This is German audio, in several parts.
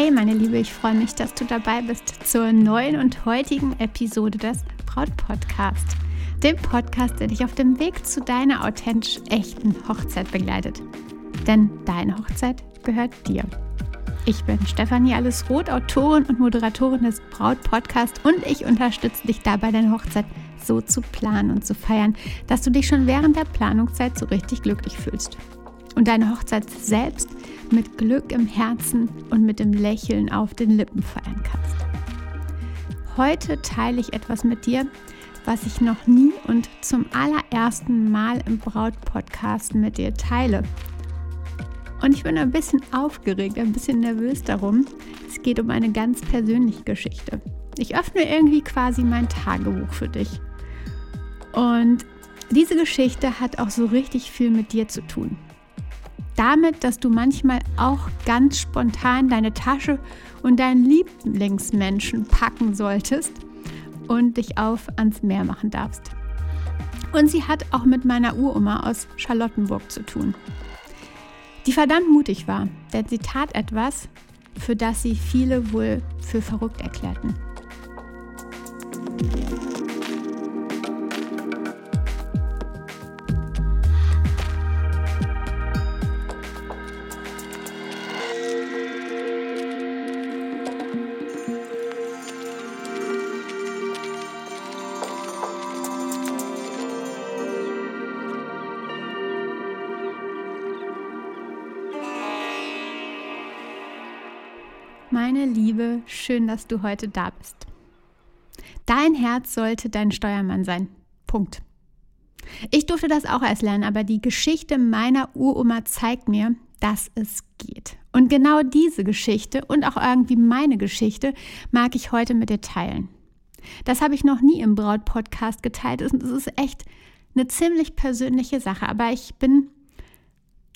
Hey meine Liebe, ich freue mich, dass du dabei bist zur neuen und heutigen Episode des Braut Podcast. Dem Podcast, der dich auf dem Weg zu deiner authentisch echten Hochzeit begleitet. Denn deine Hochzeit gehört dir. Ich bin Stefanie Allesroth, Autorin und Moderatorin des Braut Podcast und ich unterstütze dich dabei, deine Hochzeit so zu planen und zu feiern, dass du dich schon während der Planungszeit so richtig glücklich fühlst. Und deine Hochzeit selbst mit Glück im Herzen und mit dem Lächeln auf den Lippen feiern kannst. Heute teile ich etwas mit dir, was ich noch nie und zum allerersten Mal im Braut-Podcast mit dir teile. Und ich bin ein bisschen aufgeregt, ein bisschen nervös darum. Es geht um eine ganz persönliche Geschichte. Ich öffne irgendwie quasi mein Tagebuch für dich. Und diese Geschichte hat auch so richtig viel mit dir zu tun damit, dass du manchmal auch ganz spontan deine Tasche und deinen Lieblingsmenschen packen solltest und dich auf ans Meer machen darfst. Und sie hat auch mit meiner Uroma aus Charlottenburg zu tun, die verdammt mutig war, denn sie tat etwas, für das sie viele wohl für verrückt erklärten. Schön, dass du heute da bist. Dein Herz sollte dein Steuermann sein. Punkt. Ich durfte das auch erst lernen, aber die Geschichte meiner Uroma zeigt mir, dass es geht. Und genau diese Geschichte und auch irgendwie meine Geschichte mag ich heute mit dir teilen. Das habe ich noch nie im Braut-Podcast geteilt es ist echt eine ziemlich persönliche Sache, aber ich bin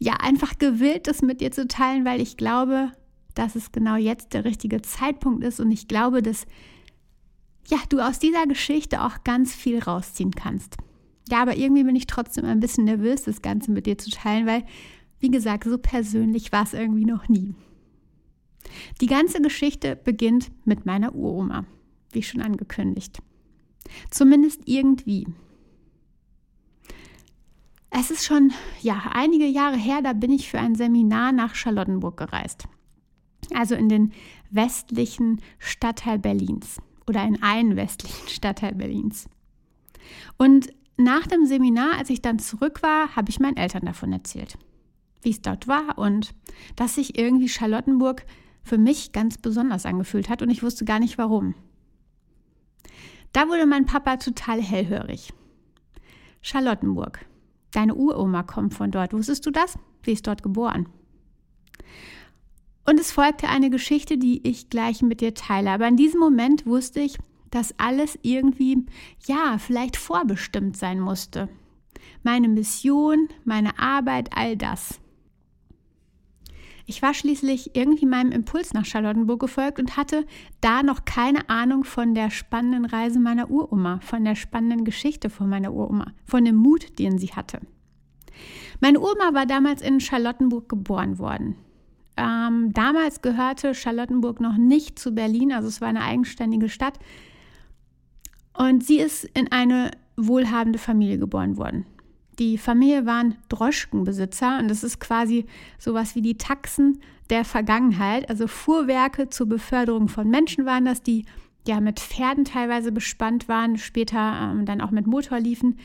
ja einfach gewillt, das mit dir zu teilen, weil ich glaube, dass es genau jetzt der richtige Zeitpunkt ist und ich glaube, dass ja, du aus dieser Geschichte auch ganz viel rausziehen kannst. Ja, aber irgendwie bin ich trotzdem ein bisschen nervös, das Ganze mit dir zu teilen, weil, wie gesagt, so persönlich war es irgendwie noch nie. Die ganze Geschichte beginnt mit meiner Uroma, wie schon angekündigt. Zumindest irgendwie. Es ist schon ja einige Jahre her, da bin ich für ein Seminar nach Charlottenburg gereist also in den westlichen Stadtteil Berlins oder in einen westlichen Stadtteil Berlins. Und nach dem Seminar, als ich dann zurück war, habe ich meinen Eltern davon erzählt, wie es dort war und dass sich irgendwie Charlottenburg für mich ganz besonders angefühlt hat und ich wusste gar nicht warum. Da wurde mein Papa total hellhörig. Charlottenburg. Deine Uroma kommt von dort. Wusstest du das? Sie ist dort geboren. Und es folgte eine Geschichte, die ich gleich mit dir teile. Aber in diesem Moment wusste ich, dass alles irgendwie, ja, vielleicht vorbestimmt sein musste. Meine Mission, meine Arbeit, all das. Ich war schließlich irgendwie meinem Impuls nach Charlottenburg gefolgt und hatte da noch keine Ahnung von der spannenden Reise meiner Uroma, von der spannenden Geschichte von meiner Uroma, von dem Mut, den sie hatte. Meine Uroma war damals in Charlottenburg geboren worden. Ähm, damals gehörte Charlottenburg noch nicht zu Berlin, also es war eine eigenständige Stadt. Und sie ist in eine wohlhabende Familie geboren worden. Die Familie waren Droschkenbesitzer und das ist quasi sowas wie die Taxen der Vergangenheit. Also Fuhrwerke zur Beförderung von Menschen waren das, die ja mit Pferden teilweise bespannt waren, später ähm, dann auch mit Motor liefen.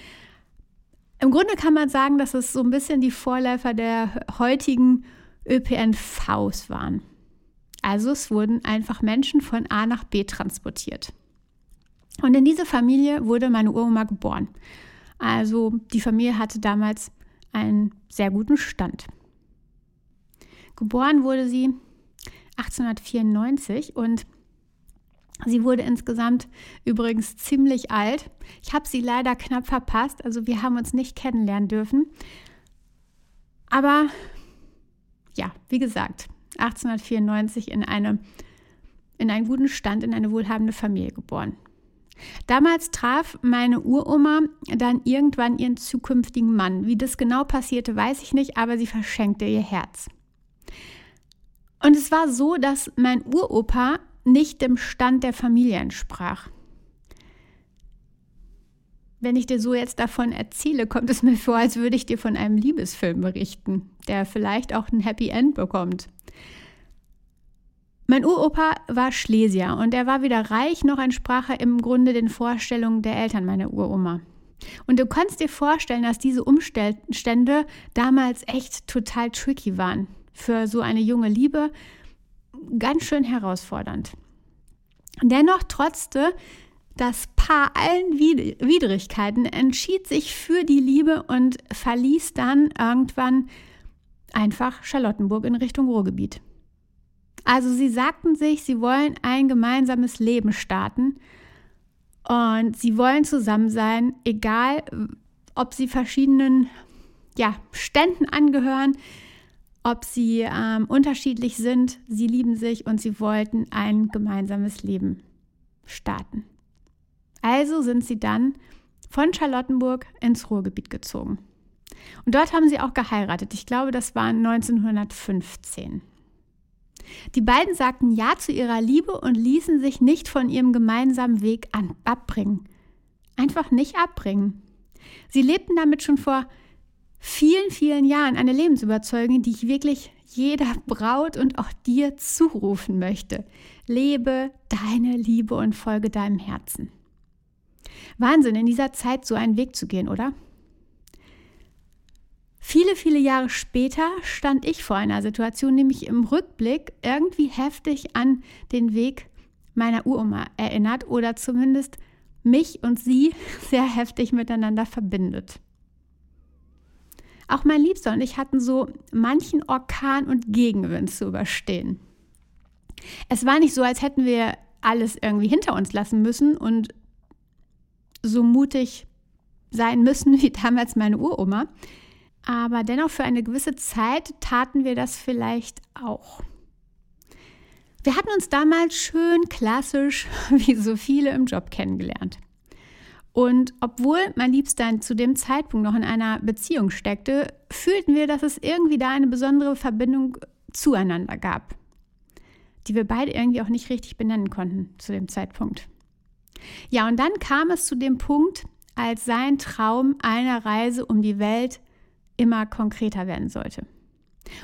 Im Grunde kann man sagen, dass es so ein bisschen die Vorläufer der heutigen ÖPNVs waren. Also es wurden einfach Menschen von A nach B transportiert. Und in diese Familie wurde meine Uroma geboren. Also die Familie hatte damals einen sehr guten Stand. Geboren wurde sie 1894 und sie wurde insgesamt übrigens ziemlich alt. Ich habe sie leider knapp verpasst, also wir haben uns nicht kennenlernen dürfen. Aber ja, wie gesagt, 1894 in, eine, in einen guten Stand, in eine wohlhabende Familie geboren. Damals traf meine Uroma dann irgendwann ihren zukünftigen Mann. Wie das genau passierte, weiß ich nicht, aber sie verschenkte ihr Herz. Und es war so, dass mein Uropa nicht dem Stand der Familie entsprach. Wenn ich dir so jetzt davon erzähle, kommt es mir vor, als würde ich dir von einem Liebesfilm berichten, der vielleicht auch ein Happy End bekommt. Mein Uropa war Schlesier und er war weder reich noch entsprach er im Grunde den Vorstellungen der Eltern meiner Uroma. Und du kannst dir vorstellen, dass diese Umstände damals echt total tricky waren. Für so eine junge Liebe ganz schön herausfordernd. Dennoch trotzte das Paar allen Widrigkeiten, entschied sich für die Liebe und verließ dann irgendwann einfach Charlottenburg in Richtung Ruhrgebiet. Also sie sagten sich, sie wollen ein gemeinsames Leben starten und sie wollen zusammen sein, egal ob sie verschiedenen ja, Ständen angehören, ob sie ähm, unterschiedlich sind. Sie lieben sich und sie wollten ein gemeinsames Leben starten. Also sind sie dann von Charlottenburg ins Ruhrgebiet gezogen. Und dort haben sie auch geheiratet. Ich glaube, das war 1915. Die beiden sagten Ja zu ihrer Liebe und ließen sich nicht von ihrem gemeinsamen Weg an, abbringen. Einfach nicht abbringen. Sie lebten damit schon vor vielen, vielen Jahren eine Lebensüberzeugung, die ich wirklich jeder Braut und auch dir zurufen möchte. Lebe deine Liebe und folge deinem Herzen. Wahnsinn, in dieser Zeit so einen Weg zu gehen, oder? Viele, viele Jahre später stand ich vor einer Situation, die mich im Rückblick irgendwie heftig an den Weg meiner Uroma erinnert oder zumindest mich und sie sehr heftig miteinander verbindet. Auch mein Liebster und ich hatten so manchen Orkan und Gegenwind zu überstehen. Es war nicht so, als hätten wir alles irgendwie hinter uns lassen müssen und so mutig sein müssen wie damals meine Uroma aber dennoch für eine gewisse Zeit taten wir das vielleicht auch. Wir hatten uns damals schön klassisch, wie so viele im Job kennengelernt. Und obwohl mein Liebster zu dem Zeitpunkt noch in einer Beziehung steckte, fühlten wir, dass es irgendwie da eine besondere Verbindung zueinander gab, die wir beide irgendwie auch nicht richtig benennen konnten zu dem Zeitpunkt. Ja, und dann kam es zu dem Punkt, als sein Traum einer Reise um die Welt immer konkreter werden sollte.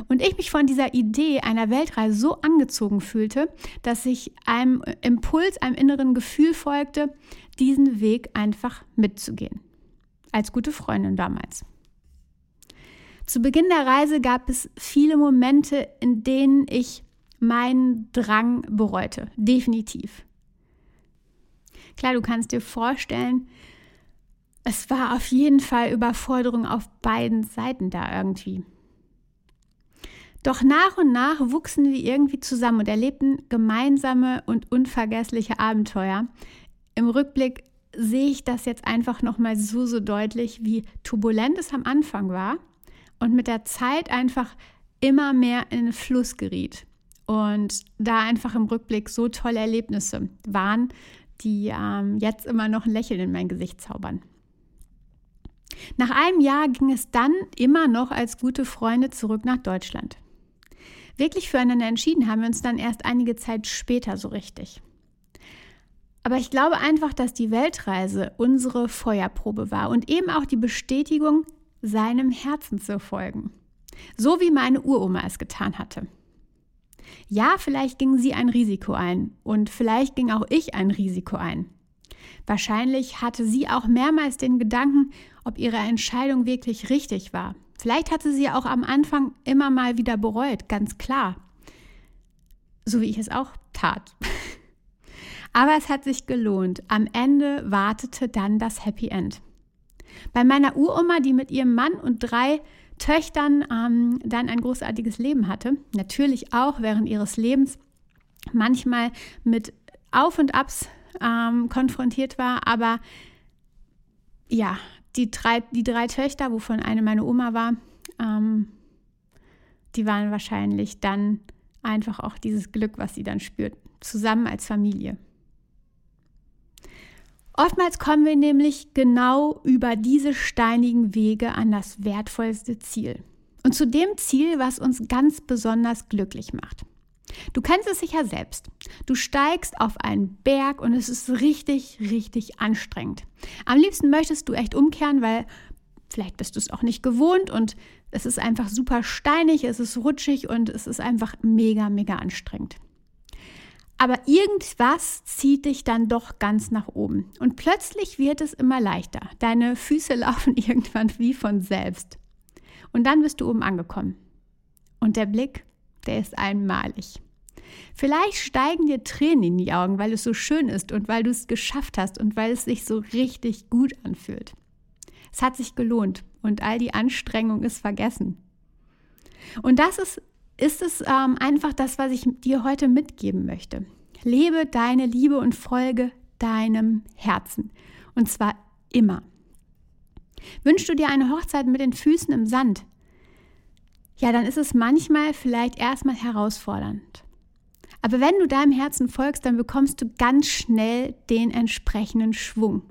Und ich mich von dieser Idee einer Weltreise so angezogen fühlte, dass ich einem Impuls, einem inneren Gefühl folgte, diesen Weg einfach mitzugehen. Als gute Freundin damals. Zu Beginn der Reise gab es viele Momente, in denen ich meinen Drang bereute. Definitiv. Klar, du kannst dir vorstellen, es war auf jeden Fall Überforderung auf beiden Seiten da irgendwie. Doch nach und nach wuchsen wir irgendwie zusammen und erlebten gemeinsame und unvergessliche Abenteuer. Im Rückblick sehe ich das jetzt einfach noch mal so so deutlich, wie turbulent es am Anfang war und mit der Zeit einfach immer mehr in den Fluss geriet. Und da einfach im Rückblick so tolle Erlebnisse waren, die ähm, jetzt immer noch ein Lächeln in mein Gesicht zaubern. Nach einem Jahr ging es dann immer noch als gute Freunde zurück nach Deutschland. Wirklich füreinander entschieden haben wir uns dann erst einige Zeit später so richtig. Aber ich glaube einfach, dass die Weltreise unsere Feuerprobe war und eben auch die Bestätigung, seinem Herzen zu folgen. So wie meine Uroma es getan hatte. Ja, vielleicht ging sie ein Risiko ein und vielleicht ging auch ich ein Risiko ein. Wahrscheinlich hatte sie auch mehrmals den Gedanken, ob ihre Entscheidung wirklich richtig war. Vielleicht hatte sie auch am Anfang immer mal wieder bereut, ganz klar. So wie ich es auch tat. Aber es hat sich gelohnt. Am Ende wartete dann das Happy End. Bei meiner Uroma, die mit ihrem Mann und drei Töchtern ähm, dann ein großartiges Leben hatte, natürlich auch während ihres Lebens manchmal mit Auf und Abs ähm, konfrontiert war. Aber ja, die drei, die drei Töchter, wovon eine meine Oma war, ähm, die waren wahrscheinlich dann einfach auch dieses Glück, was sie dann spürt, zusammen als Familie. Oftmals kommen wir nämlich genau über diese steinigen Wege an das wertvollste Ziel. Und zu dem Ziel, was uns ganz besonders glücklich macht. Du kennst es sicher selbst. Du steigst auf einen Berg und es ist richtig, richtig anstrengend. Am liebsten möchtest du echt umkehren, weil vielleicht bist du es auch nicht gewohnt und es ist einfach super steinig, es ist rutschig und es ist einfach mega, mega anstrengend. Aber irgendwas zieht dich dann doch ganz nach oben. Und plötzlich wird es immer leichter. Deine Füße laufen irgendwann wie von selbst. Und dann bist du oben angekommen. Und der Blick, der ist einmalig. Vielleicht steigen dir Tränen in die Augen, weil es so schön ist und weil du es geschafft hast und weil es sich so richtig gut anfühlt. Es hat sich gelohnt und all die Anstrengung ist vergessen. Und das ist, ist es ähm, einfach das, was ich dir heute mitgeben möchte. Lebe deine Liebe und folge deinem Herzen. Und zwar immer. Wünschst du dir eine Hochzeit mit den Füßen im Sand? Ja, dann ist es manchmal vielleicht erstmal herausfordernd. Aber wenn du deinem Herzen folgst, dann bekommst du ganz schnell den entsprechenden Schwung.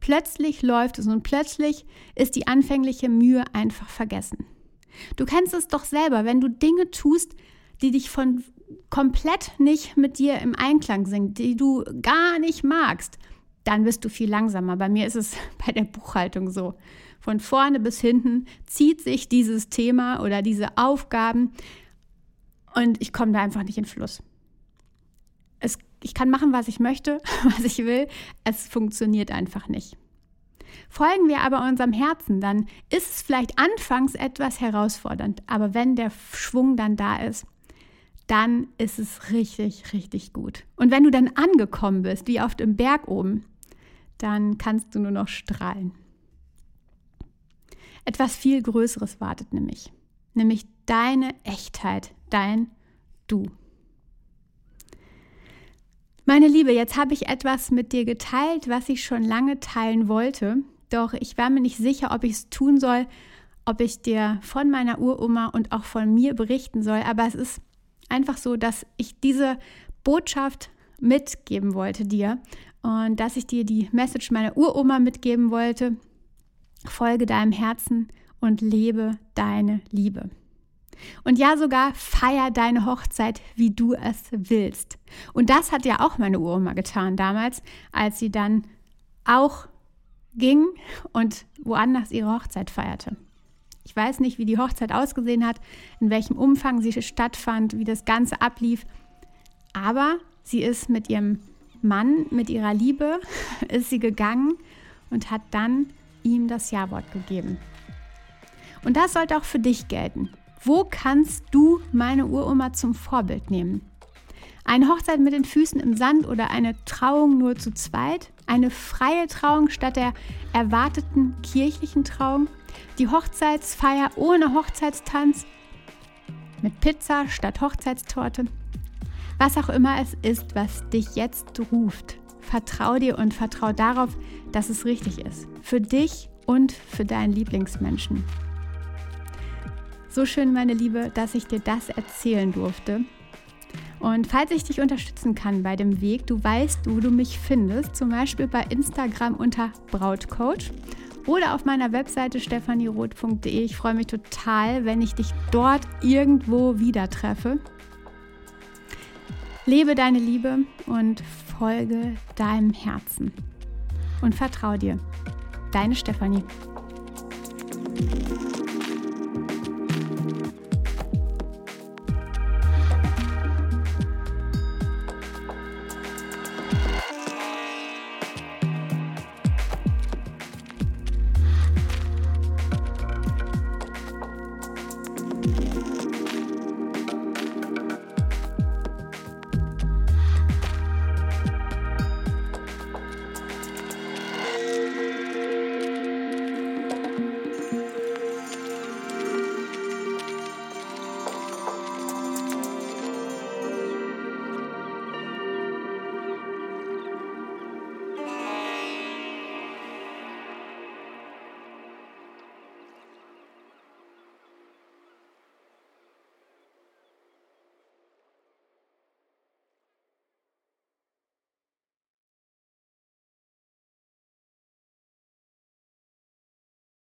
Plötzlich läuft es und plötzlich ist die anfängliche Mühe einfach vergessen. Du kennst es doch selber, wenn du Dinge tust, die dich von komplett nicht mit dir im Einklang sind, die du gar nicht magst, dann bist du viel langsamer. Bei mir ist es bei der Buchhaltung so. Von vorne bis hinten zieht sich dieses Thema oder diese Aufgaben und ich komme da einfach nicht in Fluss. Es, ich kann machen, was ich möchte, was ich will. Es funktioniert einfach nicht. Folgen wir aber unserem Herzen, dann ist es vielleicht anfangs etwas herausfordernd, aber wenn der Schwung dann da ist, dann ist es richtig, richtig gut. Und wenn du dann angekommen bist, wie auf dem Berg oben, dann kannst du nur noch strahlen. Etwas viel Größeres wartet nämlich, nämlich deine Echtheit, dein Du. Meine Liebe, jetzt habe ich etwas mit dir geteilt, was ich schon lange teilen wollte, doch ich war mir nicht sicher, ob ich es tun soll, ob ich dir von meiner Uroma und auch von mir berichten soll, aber es ist einfach so, dass ich diese Botschaft mitgeben wollte dir und dass ich dir die Message meiner Uroma mitgeben wollte. Folge deinem Herzen und lebe deine Liebe. Und ja, sogar feier deine Hochzeit, wie du es willst. Und das hat ja auch meine Uroma getan damals, als sie dann auch ging und woanders ihre Hochzeit feierte. Ich weiß nicht, wie die Hochzeit ausgesehen hat, in welchem Umfang sie stattfand, wie das Ganze ablief. Aber sie ist mit ihrem Mann, mit ihrer Liebe, ist sie gegangen und hat dann ihm das Ja-Wort gegeben. Und das sollte auch für dich gelten. Wo kannst du meine Uroma zum Vorbild nehmen? Eine Hochzeit mit den Füßen im Sand oder eine Trauung nur zu zweit? Eine freie Trauung statt der erwarteten kirchlichen Trauung? Die Hochzeitsfeier ohne Hochzeitstanz? Mit Pizza statt Hochzeitstorte? Was auch immer es ist, was dich jetzt ruft, vertrau dir und vertrau darauf, dass es richtig ist. Für dich und für deinen Lieblingsmenschen. So schön, meine Liebe, dass ich dir das erzählen durfte. Und falls ich dich unterstützen kann bei dem Weg, du weißt, wo du mich findest, zum Beispiel bei Instagram unter Brautcoach oder auf meiner Webseite stephanieroth.de. Ich freue mich total, wenn ich dich dort irgendwo wieder treffe. Lebe deine Liebe und folge deinem Herzen. Und vertraue dir. Deine Stefanie.